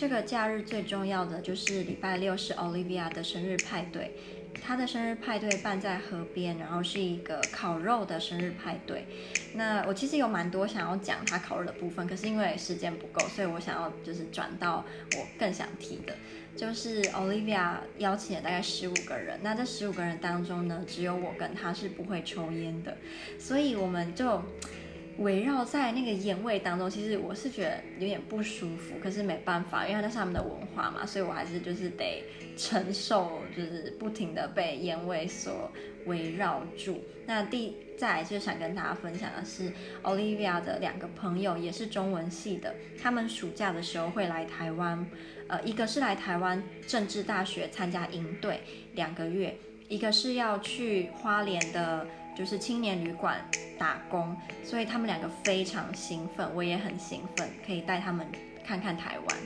这个假日最重要的就是礼拜六是 Olivia 的生日派对。她的生日派对办在河边，然后是一个烤肉的生日派对。那我其实有蛮多想要讲她烤肉的部分，可是因为时间不够，所以我想要就是转到我更想提的，就是 Olivia 邀请了大概十五个人。那这十五个人当中呢，只有我跟她是不会抽烟的，所以我们就。围绕在那个烟味当中，其实我是觉得有点不舒服，可是没办法，因为那是他们的文化嘛，所以我还是就是得承受，就是不停的被烟味所围绕住。那第再来就想跟大家分享的是，Olivia 的两个朋友也是中文系的，他们暑假的时候会来台湾，呃，一个是来台湾政治大学参加营队两个月，一个是要去花莲的。就是青年旅馆打工，所以他们两个非常兴奋，我也很兴奋，可以带他们看看台湾。